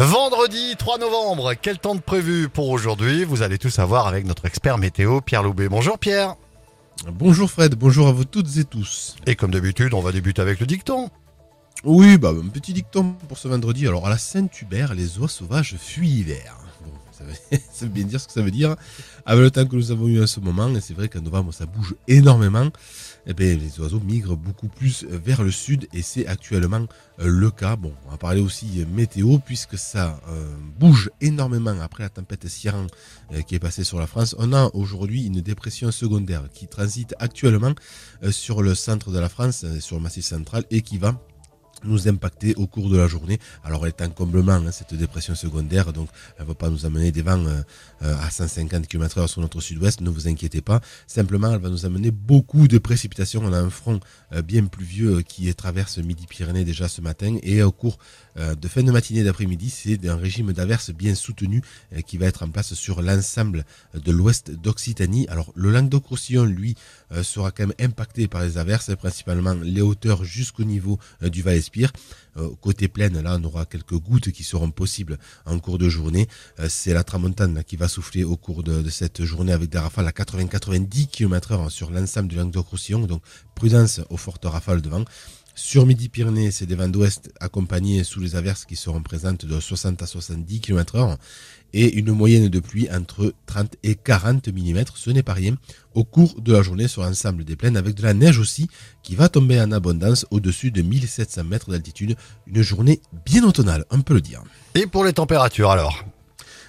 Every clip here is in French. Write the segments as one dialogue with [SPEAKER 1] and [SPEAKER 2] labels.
[SPEAKER 1] Vendredi 3 novembre, quel temps de prévu pour aujourd'hui? Vous allez tout savoir avec notre expert météo Pierre Loubet. Bonjour Pierre.
[SPEAKER 2] Bonjour Fred, bonjour à vous toutes et tous.
[SPEAKER 1] Et comme d'habitude, on va débuter avec le dicton.
[SPEAKER 2] Oui, bah un petit dicton pour ce vendredi. Alors à la Saint-Hubert, les oies sauvages fuient l'hiver. Ça veut, bien dire ce que ça veut dire. Avec le temps que nous avons eu en ce moment, et c'est vrai qu'en novembre ça bouge énormément, eh bien, les oiseaux migrent beaucoup plus vers le sud et c'est actuellement euh, le cas. Bon, on va parler aussi météo puisque ça euh, bouge énormément après la tempête Ciaran euh, qui est passée sur la France. On a aujourd'hui une dépression secondaire qui transite actuellement sur le centre de la France, sur le massif central et qui va nous impacter au cours de la journée. Alors elle est en comblement, hein, cette dépression secondaire, donc elle ne va pas nous amener des vents euh, euh, à 150 km h sur notre sud-ouest, ne vous inquiétez pas. Simplement, elle va nous amener beaucoup de précipitations. On a un front euh, bien pluvieux qui traverse Midi-Pyrénées déjà ce matin et au cours de fin de matinée d'après-midi, c'est un régime d'averses bien soutenu qui va être en place sur l'ensemble de l'ouest d'Occitanie. Alors le Languedoc-Roussillon, lui, sera quand même impacté par les averses, principalement les hauteurs jusqu'au niveau du Val euh, côté plaine, là, on aura quelques gouttes qui seront possibles en cours de journée. Euh, c'est la tramontane qui va souffler au cours de, cette journée avec des rafales à 80-90 km h sur l'ensemble du Languedoc-Roussillon. Donc, prudence aux fortes rafales de vent. Sur Midi-Pyrénées, c'est des vents d'ouest accompagnés sous les averses qui seront présentes de 60 à 70 km h et une moyenne de pluie entre 30 et 40 mm. Ce n'est pas rien au cours de la journée sur l'ensemble des plaines avec de la neige aussi qui va tomber en abondance au-dessus de 1700 mètres d'altitude. Une journée bien automnale, on peut le dire.
[SPEAKER 1] Et pour les températures alors?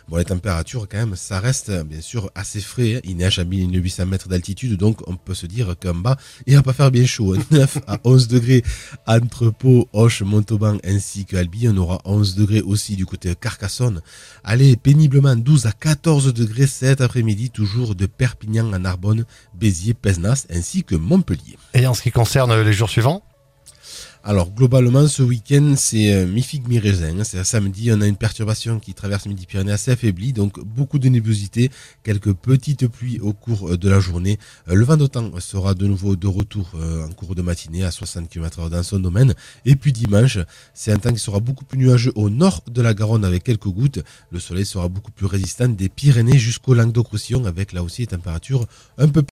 [SPEAKER 2] Bon, les températures, quand même, ça reste bien sûr assez frais. Hein. Il neige à 1800 mètres d'altitude, donc on peut se dire qu'en bas, il va pas faire bien chaud. 9 à 11 degrés entre Pau, Hoche, Montauban ainsi qu'Albi. On aura 11 degrés aussi du côté Carcassonne. Allez, péniblement 12 à 14 degrés cet après-midi, toujours de Perpignan à Narbonne, Béziers, Pesnas ainsi que Montpellier.
[SPEAKER 1] Et en ce qui concerne les jours suivants?
[SPEAKER 2] Alors globalement ce week-end c'est euh, mi-figue mi-raisin. Hein. C'est samedi, on a une perturbation qui traverse Midi-Pyrénées assez affaiblie, donc beaucoup de nébulosité, quelques petites pluies au cours euh, de la journée. Euh, le vent temps sera de nouveau de retour en cours de matinée à 60 km h dans son domaine. Et puis dimanche, c'est un temps qui sera beaucoup plus nuageux au nord de la Garonne avec quelques gouttes. Le soleil sera beaucoup plus résistant des Pyrénées jusqu'au Languedoc-Roussillon avec là aussi des températures un peu plus